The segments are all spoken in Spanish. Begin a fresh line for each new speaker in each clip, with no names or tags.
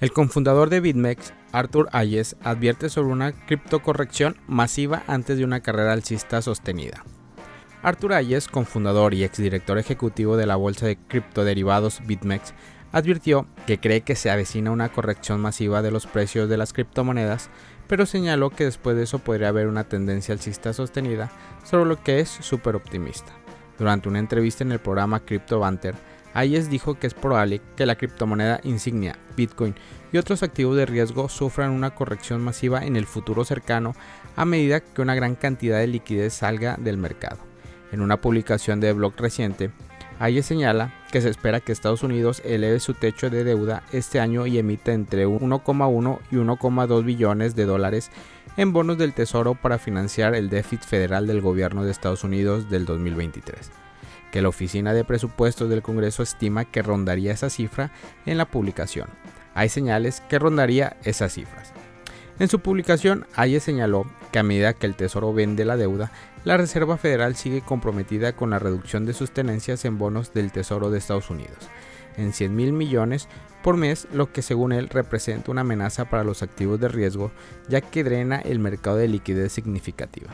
El cofundador de BitMEX, Arthur Ayes, advierte sobre una criptocorrección masiva antes de una carrera alcista sostenida. Arthur Ayes, cofundador y exdirector ejecutivo de la bolsa de criptoderivados BitMEX, advirtió que cree que se avecina una corrección masiva de los precios de las criptomonedas, pero señaló que después de eso podría haber una tendencia alcista sostenida, sobre lo que es súper optimista. Durante una entrevista en el programa Crypto Banter, Ayes dijo que es probable que la criptomoneda insignia, Bitcoin y otros activos de riesgo sufran una corrección masiva en el futuro cercano a medida que una gran cantidad de liquidez salga del mercado. En una publicación de blog reciente, Ayes señala que se espera que Estados Unidos eleve su techo de deuda este año y emita entre 1,1 y 1,2 billones de dólares en bonos del Tesoro para financiar el déficit federal del gobierno de Estados Unidos del 2023, que la Oficina de Presupuestos del Congreso estima que rondaría esa cifra en la publicación. Hay señales que rondaría esas cifras. En su publicación, Ayes señaló que a medida que el Tesoro vende la deuda, la Reserva Federal sigue comprometida con la reducción de sus tenencias en bonos del Tesoro de Estados Unidos, en 100 mil millones por mes, lo que según él representa una amenaza para los activos de riesgo, ya que drena el mercado de liquidez significativa.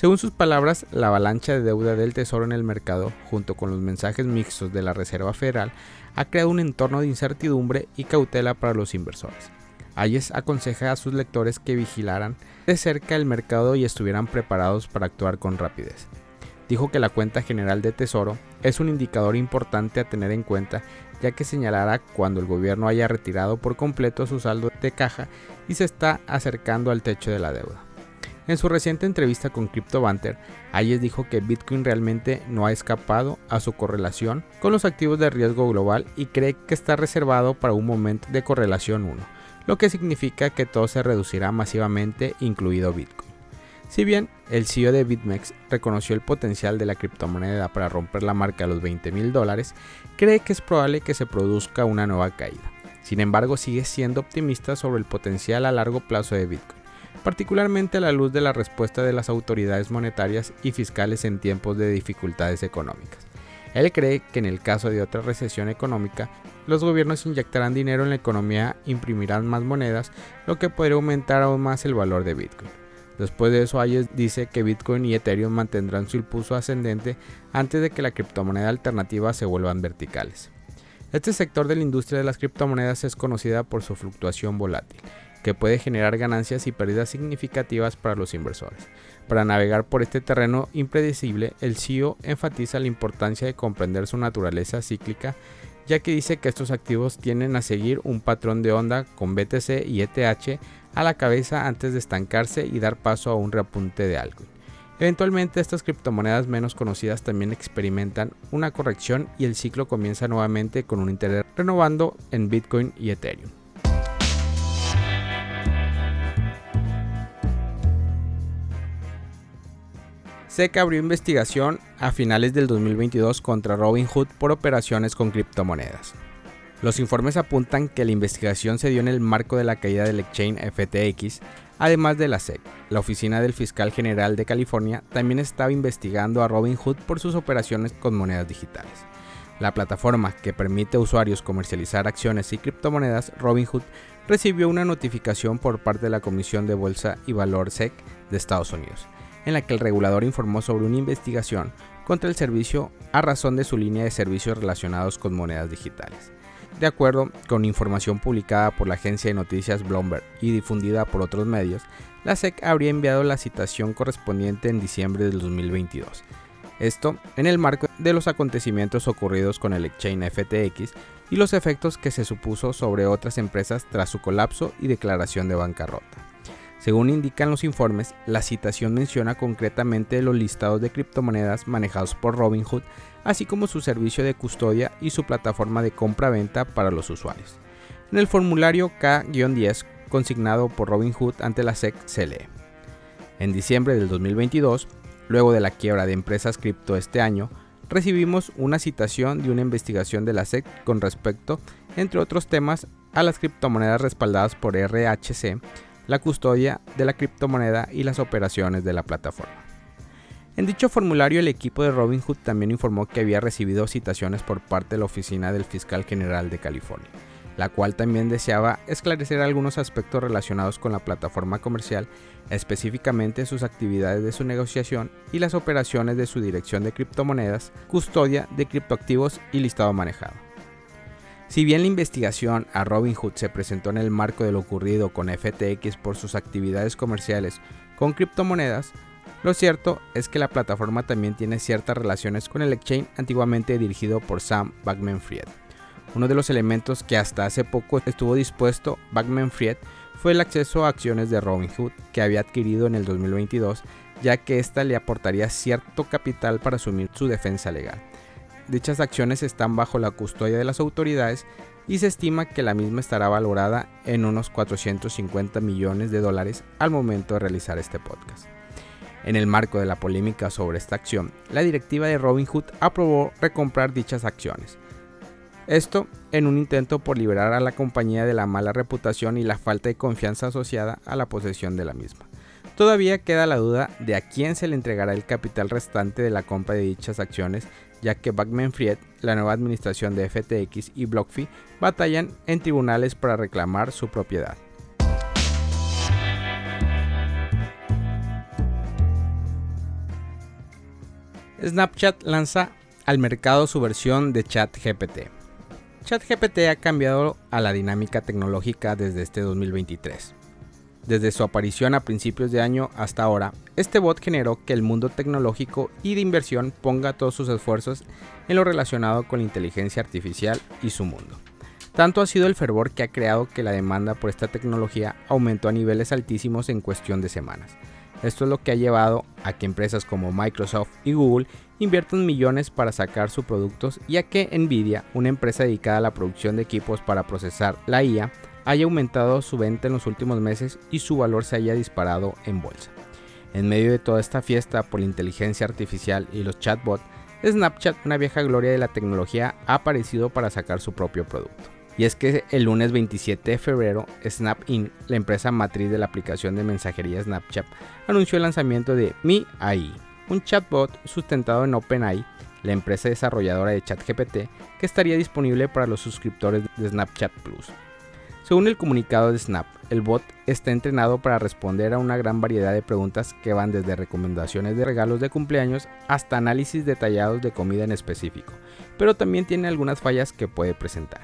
Según sus palabras, la avalancha de deuda del Tesoro en el mercado, junto con los mensajes mixtos de la Reserva Federal, ha creado un entorno de incertidumbre y cautela para los inversores. Ayes aconseja a sus lectores que vigilaran de cerca el mercado y estuvieran preparados para actuar con rapidez. Dijo que la cuenta general de Tesoro es un indicador importante a tener en cuenta ya que señalará cuando el gobierno haya retirado por completo su saldo de caja y se está acercando al techo de la deuda. En su reciente entrevista con CryptoBanter, Ayes dijo que Bitcoin realmente no ha escapado a su correlación con los activos de riesgo global y cree que está reservado para un momento de correlación 1 lo que significa que todo se reducirá masivamente, incluido Bitcoin. Si bien el CEO de BitMEX reconoció el potencial de la criptomoneda para romper la marca de los 20 mil dólares, cree que es probable que se produzca una nueva caída. Sin embargo, sigue siendo optimista sobre el potencial a largo plazo de Bitcoin, particularmente a la luz de la respuesta de las autoridades monetarias y fiscales en tiempos de dificultades económicas. Él cree que en el caso de otra recesión económica, los gobiernos inyectarán dinero en la economía, imprimirán más monedas, lo que podría aumentar aún más el valor de Bitcoin. Después de eso, Ayes dice que Bitcoin y Ethereum mantendrán su impulso ascendente antes de que la criptomoneda alternativa se vuelvan verticales. Este sector de la industria de las criptomonedas es conocida por su fluctuación volátil, que puede generar ganancias y pérdidas significativas para los inversores. Para navegar por este terreno impredecible, el CEO enfatiza la importancia de comprender su naturaleza cíclica ya que dice que estos activos tienden a seguir un patrón de onda con BTC y ETH a la cabeza antes de estancarse y dar paso a un reapunte de algo. Eventualmente estas criptomonedas menos conocidas también experimentan una corrección y el ciclo comienza nuevamente con un interés renovando en Bitcoin y Ethereum. SEC abrió investigación a finales del 2022 contra Robinhood por operaciones con criptomonedas. Los informes apuntan que la investigación se dio en el marco de la caída del exchange FTX, además de la SEC. La Oficina del Fiscal General de California también estaba investigando a Robinhood por sus operaciones con monedas digitales. La plataforma que permite a usuarios comercializar acciones y criptomonedas, Robinhood, recibió una notificación por parte de la Comisión de Bolsa y Valor SEC de Estados Unidos en la que el regulador informó sobre una investigación contra el servicio a razón de su línea de servicios relacionados con monedas digitales. De acuerdo con información publicada por la agencia de noticias Bloomberg y difundida por otros medios, la SEC habría enviado la citación correspondiente en diciembre del 2022. Esto en el marco de los acontecimientos ocurridos con el exchange FTX y los efectos que se supuso sobre otras empresas tras su colapso y declaración de bancarrota. Según indican los informes, la citación menciona concretamente los listados de criptomonedas manejados por Robinhood, así como su servicio de custodia y su plataforma de compra-venta para los usuarios. En el formulario K-10 consignado por Robinhood ante la SEC se lee. En diciembre del 2022, luego de la quiebra de empresas cripto este año, recibimos una citación de una investigación de la SEC con respecto, entre otros temas, a las criptomonedas respaldadas por RHC la custodia de la criptomoneda y las operaciones de la plataforma. En dicho formulario el equipo de Robinhood también informó que había recibido citaciones por parte de la Oficina del Fiscal General de California, la cual también deseaba esclarecer algunos aspectos relacionados con la plataforma comercial, específicamente sus actividades de su negociación y las operaciones de su dirección de criptomonedas, custodia de criptoactivos y listado manejado. Si bien la investigación a Robinhood se presentó en el marco de lo ocurrido con FTX por sus actividades comerciales con criptomonedas, lo cierto es que la plataforma también tiene ciertas relaciones con el exchange antiguamente dirigido por Sam Bankman-Fried. Uno de los elementos que hasta hace poco estuvo dispuesto Bankman-Fried fue el acceso a acciones de Robinhood que había adquirido en el 2022, ya que ésta le aportaría cierto capital para asumir su defensa legal. Dichas acciones están bajo la custodia de las autoridades y se estima que la misma estará valorada en unos 450 millones de dólares al momento de realizar este podcast. En el marco de la polémica sobre esta acción, la directiva de Robinhood aprobó recomprar dichas acciones. Esto en un intento por liberar a la compañía de la mala reputación y la falta de confianza asociada a la posesión de la misma. Todavía queda la duda de a quién se le entregará el capital restante de la compra de dichas acciones, ya que Backman Fried, la nueva administración de FTX y BlockFi batallan en tribunales para reclamar su propiedad. Snapchat lanza al mercado su versión de ChatGPT. ChatGPT ha cambiado a la dinámica tecnológica desde este 2023. Desde su aparición a principios de año hasta ahora, este bot generó que el mundo tecnológico y de inversión ponga todos sus esfuerzos en lo relacionado con la inteligencia artificial y su mundo. Tanto ha sido el fervor que ha creado que la demanda por esta tecnología aumentó a niveles altísimos en cuestión de semanas. Esto es lo que ha llevado a que empresas como Microsoft y Google inviertan millones para sacar sus productos y a que Nvidia, una empresa dedicada a la producción de equipos para procesar la IA, haya aumentado su venta en los últimos meses y su valor se haya disparado en bolsa. En medio de toda esta fiesta por la inteligencia artificial y los chatbots, Snapchat, una vieja gloria de la tecnología, ha aparecido para sacar su propio producto. Y es que el lunes 27 de febrero, Snap Inc., la empresa matriz de la aplicación de mensajería Snapchat, anunció el lanzamiento de Mi AI, un chatbot sustentado en OpenAI, la empresa desarrolladora de ChatGPT, que estaría disponible para los suscriptores de Snapchat Plus. Según el comunicado de Snap, el bot está entrenado para responder a una gran variedad de preguntas que van desde recomendaciones de regalos de cumpleaños hasta análisis detallados de comida en específico, pero también tiene algunas fallas que puede presentar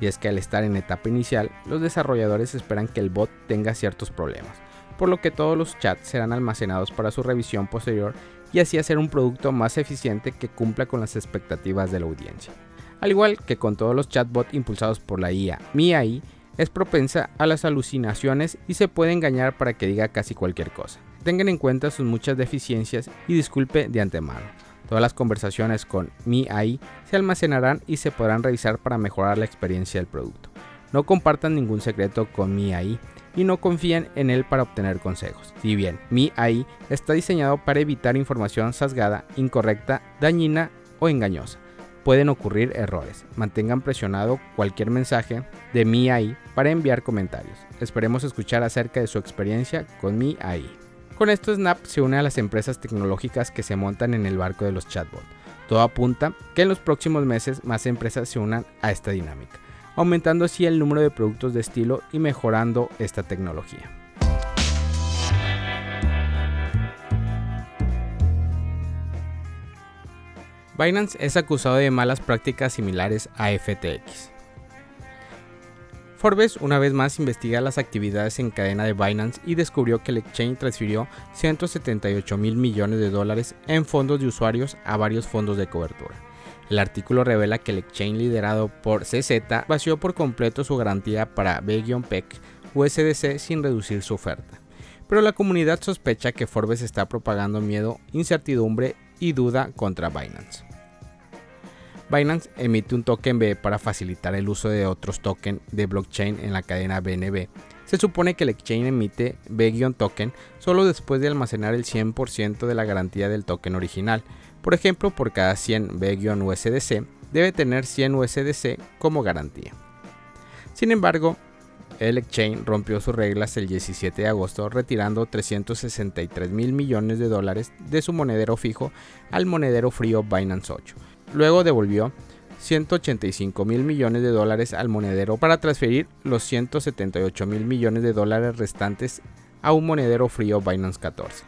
y es que al estar en etapa inicial, los desarrolladores esperan que el bot tenga ciertos problemas, por lo que todos los chats serán almacenados para su revisión posterior y así hacer un producto más eficiente que cumpla con las expectativas de la audiencia. Al igual que con todos los chatbots impulsados por la IA, mi AI es propensa a las alucinaciones y se puede engañar para que diga casi cualquier cosa. Tengan en cuenta sus muchas deficiencias y disculpe de antemano. Todas las conversaciones con Mi AI se almacenarán y se podrán revisar para mejorar la experiencia del producto. No compartan ningún secreto con Mi AI y no confíen en él para obtener consejos. Si bien Mi AI está diseñado para evitar información sesgada, incorrecta, dañina o engañosa, pueden ocurrir errores. Mantengan presionado cualquier mensaje de Mi AI para enviar comentarios. Esperemos escuchar acerca de su experiencia con Mi AI. Con esto Snap se une a las empresas tecnológicas que se montan en el barco de los chatbots. Todo apunta que en los próximos meses más empresas se unan a esta dinámica, aumentando así el número de productos de estilo y mejorando esta tecnología. Binance es acusado de malas prácticas similares a FTX. Forbes una vez más investiga las actividades en cadena de Binance y descubrió que el exchange transfirió 178 mil millones de dólares en fondos de usuarios a varios fondos de cobertura. El artículo revela que el exchange liderado por CZ vació por completo su garantía para B-PEC USDC sin reducir su oferta. Pero la comunidad sospecha que Forbes está propagando miedo, incertidumbre y duda contra Binance. Binance emite un token B para facilitar el uso de otros tokens de blockchain en la cadena BNB. Se supone que el exchange emite B-token solo después de almacenar el 100% de la garantía del token original. Por ejemplo, por cada 100 B-USDC debe tener 100 USDC como garantía. Sin embargo, el exchange rompió sus reglas el 17 de agosto retirando 363 mil millones de dólares de su monedero fijo al monedero frío Binance 8 Luego devolvió 185 mil millones de dólares al monedero para transferir los 178 mil millones de dólares restantes a un monedero frío Binance 14.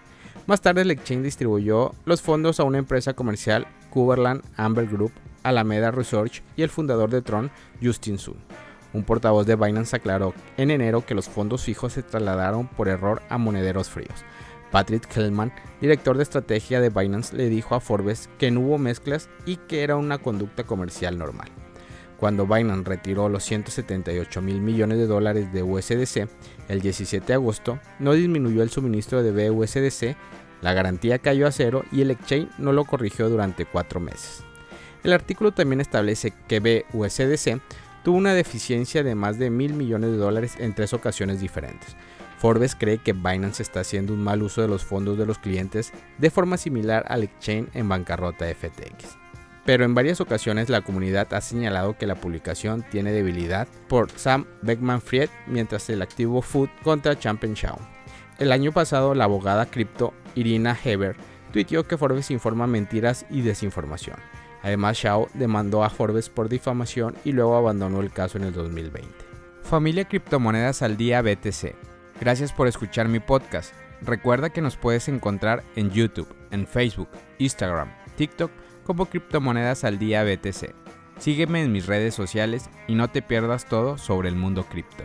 Más tarde el exchange distribuyó los fondos a una empresa comercial, Kuberland Amber Group, Alameda Research y el fundador de Tron, Justin Sun. Un portavoz de Binance aclaró en enero que los fondos fijos se trasladaron por error a monederos fríos. Patrick Hellman, director de estrategia de Binance, le dijo a Forbes que no hubo mezclas y que era una conducta comercial normal. Cuando Binance retiró los 178 mil millones de dólares de USDC el 17 de agosto, no disminuyó el suministro de BUSDC, la garantía cayó a cero y el exchange no lo corrigió durante cuatro meses. El artículo también establece que BUSDC tuvo una deficiencia de más de mil millones de dólares en tres ocasiones diferentes. Forbes cree que Binance está haciendo un mal uso de los fondos de los clientes de forma similar al exchange en bancarrota FTX pero en varias ocasiones la comunidad ha señalado que la publicación tiene debilidad por Sam Beckman-Fried mientras el activo Food contra Champion Shaw. El año pasado la abogada cripto Irina Heber tuiteó que Forbes informa mentiras y desinformación. Además, Shaw demandó a Forbes por difamación y luego abandonó el caso en el 2020.
Familia Criptomonedas al Día BTC. Gracias por escuchar mi podcast. Recuerda que nos puedes encontrar en YouTube, en Facebook, Instagram, TikTok como Criptomonedas al Día BTC. Sígueme en mis redes sociales y no te pierdas todo sobre el mundo cripto.